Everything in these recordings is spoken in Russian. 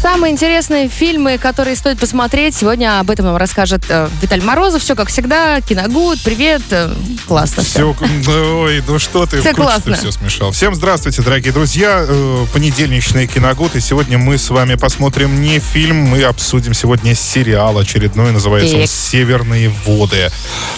Самые интересные фильмы, которые стоит посмотреть, сегодня об этом нам расскажет э, Виталий Морозов. Все как всегда. Киногуд, привет. Э, классно все. Ой, ну что ты, Все классно. все смешал. Всем здравствуйте, дорогие друзья. Э, Понедельничный Киногуд, и сегодня мы с вами посмотрим не фильм, мы обсудим сегодня сериал очередной, называется он Так. «Северные воды».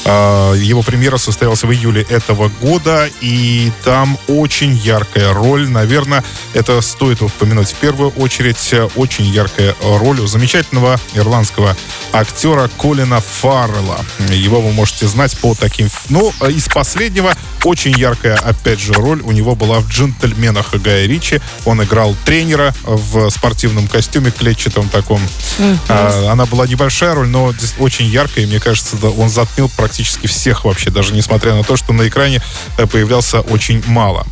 Э, Его премьера состоялась в июле этого года, и там очень яркая роль, наверное, это стоит упомянуть в первую очередь, э, очень яркая роль у замечательного ирландского актера Колина Фаррелла. Его вы можете знать по таким... Ну, э, из последнего очень яркая, опять же, роль у него была в «Джентльменах» Гая Ричи. Он играл тренера в спортивном костюме клетчатом таком. А, Она была небольшая роль, но очень яркая, и мне кажется, да, он затмил практически всех вообще, даже несмотря на то, что на экране э, появлялся очень мало.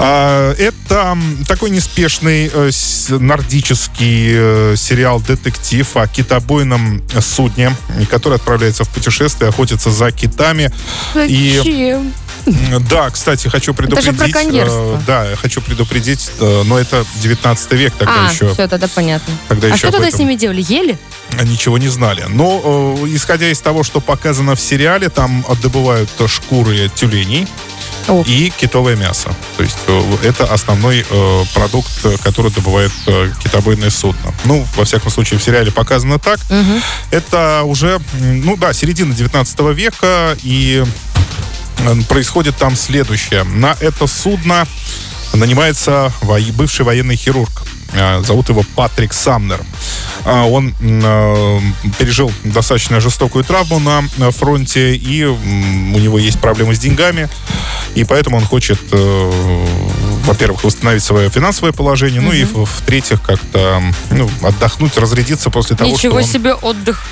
А, Это такой неспешный э, нордический э, сериал «Детектив» о китобойном судне, который отправляется в путешествие, охотится за китами. И Зачем? М, Да, кстати, хочу предупредить. браконьерство. э, Да, хочу предупредить, но это 19 век тогда А, еще. все, тогда понятно. Тогда а еще что тогда этом с ними делали? Ели? ничего не знали. Но, исходя из того, что показано в сериале, там добывают шкуры тюленей О. и китовое мясо. То есть э, это основной э, продукт, который добывает э, китобойное судно. Ну, во всяком случае, в сериале показано так. Мгм. Это уже, ну да, середина 19 века, и происходит там следующее. На это судно нанимается во- бывший военный хирург. Э, Зовут его Патрик Самнер. А, Он э, пережил достаточно жестокую травму на фронте, и у него есть проблемы с деньгами, и поэтому он хочет, э, во-первых, восстановить свое финансовое положение, ну и в-третьих, как-то ну, отдохнуть, разрядиться после того, что Ничего он себе отдых,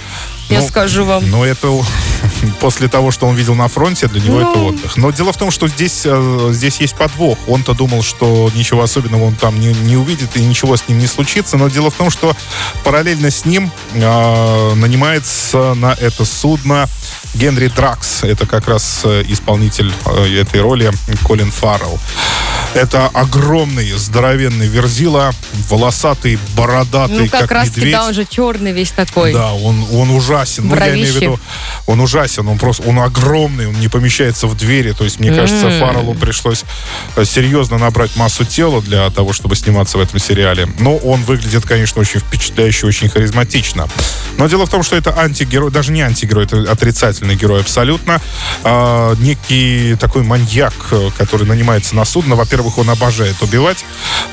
я Ну, скажу вам. но это после того, что он видел на фронте, для него Ну. это отдых. Но дело в том, что здесь, э, здесь есть подвох. Он-то думал, что ничего особенного он там не, не увидит и ничего с ним не случится. Но дело в том, что параллельно с ним э, нанимается на это судно Генри Дракс. Это как раз э, исполнитель э, этой роли Колин Фаррелл. Это огромный, здоровенный верзила, волосатый, бородатый, Ну, как, раз медведь. да, он же черный весь такой. Да, он, он ужасен. Ну, я имею в виду, он ужасен, он просто, он огромный, он не помещается в двери. То есть, мне кажется, Фарреллу пришлось э, серьезно набрать массу тела для того, чтобы сниматься в этом сериале. Но он выглядит, конечно, очень впечатляюще, очень харизматично. Но дело в том, что это антигерой, даже не антигерой, это отрицательный герой абсолютно. А, некий такой маньяк, э, который нанимается на судно. Во-первых, он обожает убивать,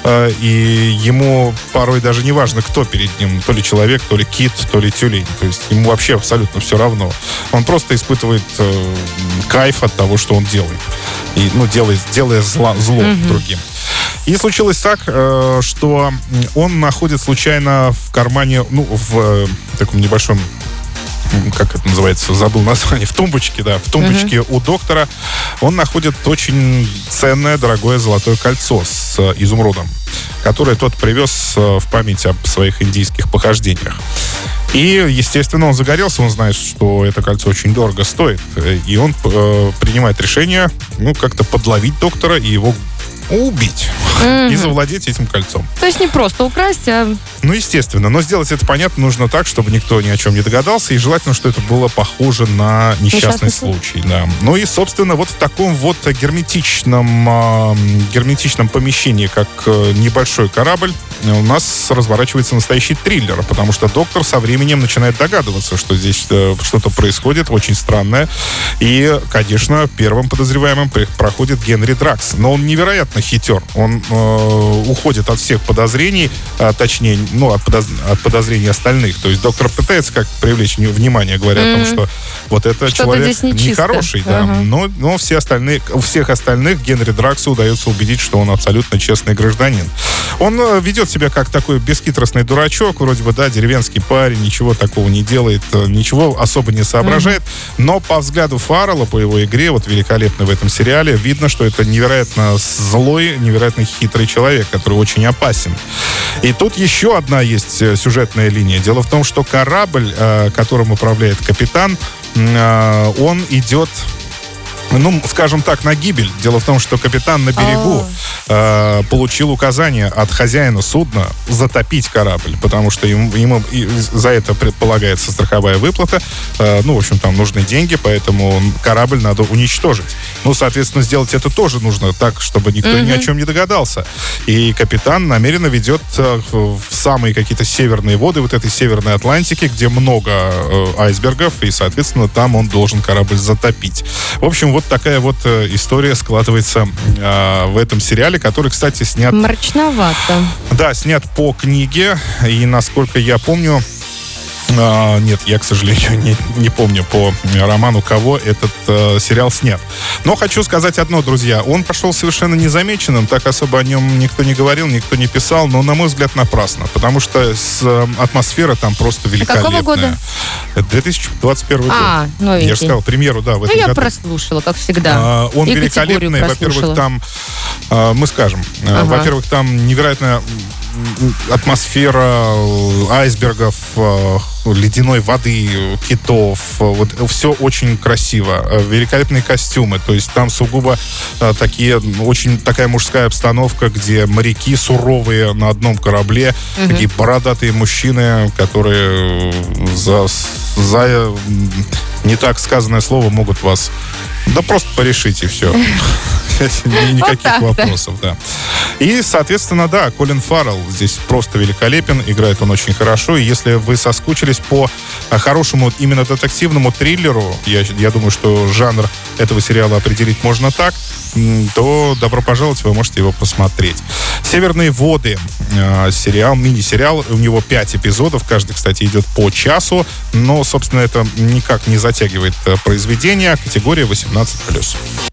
э, и ему порой даже не важно, кто перед ним, то ли человек, то ли кит, то ли тюлень. То есть ему вообще абсолютно все равно. Он просто испытывает э, кайф от того, что он делает. И, ну, делает, делая зла, зло другим. И случилось так, э, что он находит случайно в кармане, ну, в э, таком небольшом как это называется, забыл название, в тумбочке, да, в тумбочке у доктора он находит очень ценное, дорогое золотое кольцо с э, изумрудом, которое тот привез э, в память об своих индийских похождениях. И, естественно, он загорелся, он знает, что это кольцо очень дорого стоит. И он э, принимает решение, ну, как-то подловить доктора и его убить и завладеть этим кольцом. То есть не просто украсть, а Ну, естественно. Но сделать это, понятно, нужно так, чтобы никто ни о чем не догадался. И желательно, что это было похоже на несчастный Несчастный случай. Да. Ну и, собственно, вот в таком вот герметичном, герметичном помещении, как э, небольшой корабль, у нас разворачивается настоящий триллер. Потому что доктор со временем начинает догадываться, что здесь э, что-то происходит очень странное. И, конечно, первым подозреваемым проходит Генри Дракс. Но он невероятно хитер. Он э, уходит от всех подозрений, а, точнее, ну, от, подоз- от подозрений остальных. То есть доктор пытается как привлечь вни- внимание, говоря о том, что вот это Что-то человек нечисто. нехороший, да. Ага. Но, но все остальные, у всех остальных Генри Драксу удается убедить, что он абсолютно честный гражданин. Он э, ведет себя как такой бесхитростный дурачок, вроде бы, да, деревенский парень, ничего такого не делает, э, ничего особо не соображает, но по взгляду Фаррелла, по его игре, вот великолепно в этом сериале, видно, что это невероятно злой, невероятно хитрый человек, который очень опасен. И тут еще одна есть э, сюжетная линия. Дело в том, что корабль, которым управляет капитан, он идет ну, скажем так, на гибель. Дело в том, что капитан на берегу А. э, получил указание от хозяина судна затопить корабль, потому что ему, ему за это предполагается страховая выплата. Э, ну, в общем, там нужны деньги, поэтому корабль надо уничтожить. Ну, соответственно, сделать это тоже нужно так, чтобы никто ни о чем не догадался. И капитан намеренно ведет э, в в самые какие-то северные воды вот этой северной Атлантики, где много э, айсбергов, и, соответственно, там он должен корабль затопить. В общем, вот такая вот э, история складывается э, в этом сериале, который, кстати, снят Мрачновато. да, снят по книге, и насколько я помню, а, нет, я, к сожалению, не, не помню по роману, кого этот э, сериал снят. Но хочу сказать одно, друзья. Он пошел совершенно незамеченным, так особо о нем никто не говорил, никто не писал, но, на мой взгляд, напрасно. Потому что с, э, атмосфера там просто великолепная. какого года? Это 2021 А, год. новенький. Я же сказал, премьеру, да, в Ну, этом я году. прослушала, как всегда. А, Он И великолепный. Во-первых, там, а, мы скажем, а, Ага. во-первых, там невероятная м, атмосфера э, айсбергов, э, ледяной воды, китов. э, Вот все очень красиво. Великолепные костюмы. То есть там сугубо такие, очень такая мужская обстановка, где моряки суровые на одном корабле, такие бородатые мужчины, которые за, за не так сказанное слово могут вас да просто порешить и все. Никаких вопросов, да. И, соответственно, да, Колин Фаррелл здесь просто великолепен, играет он очень хорошо. И если вы соскучились по а, хорошему именно детективному триллеру, я, я думаю, что жанр этого сериала определить можно так, то добро пожаловать, вы можете его посмотреть. «Северные воды» э, сериал, мини-сериал, у него 5 эпизодов, каждый, кстати, идет по часу, но, собственно, это никак не затягивает э, произведение, категория 18+.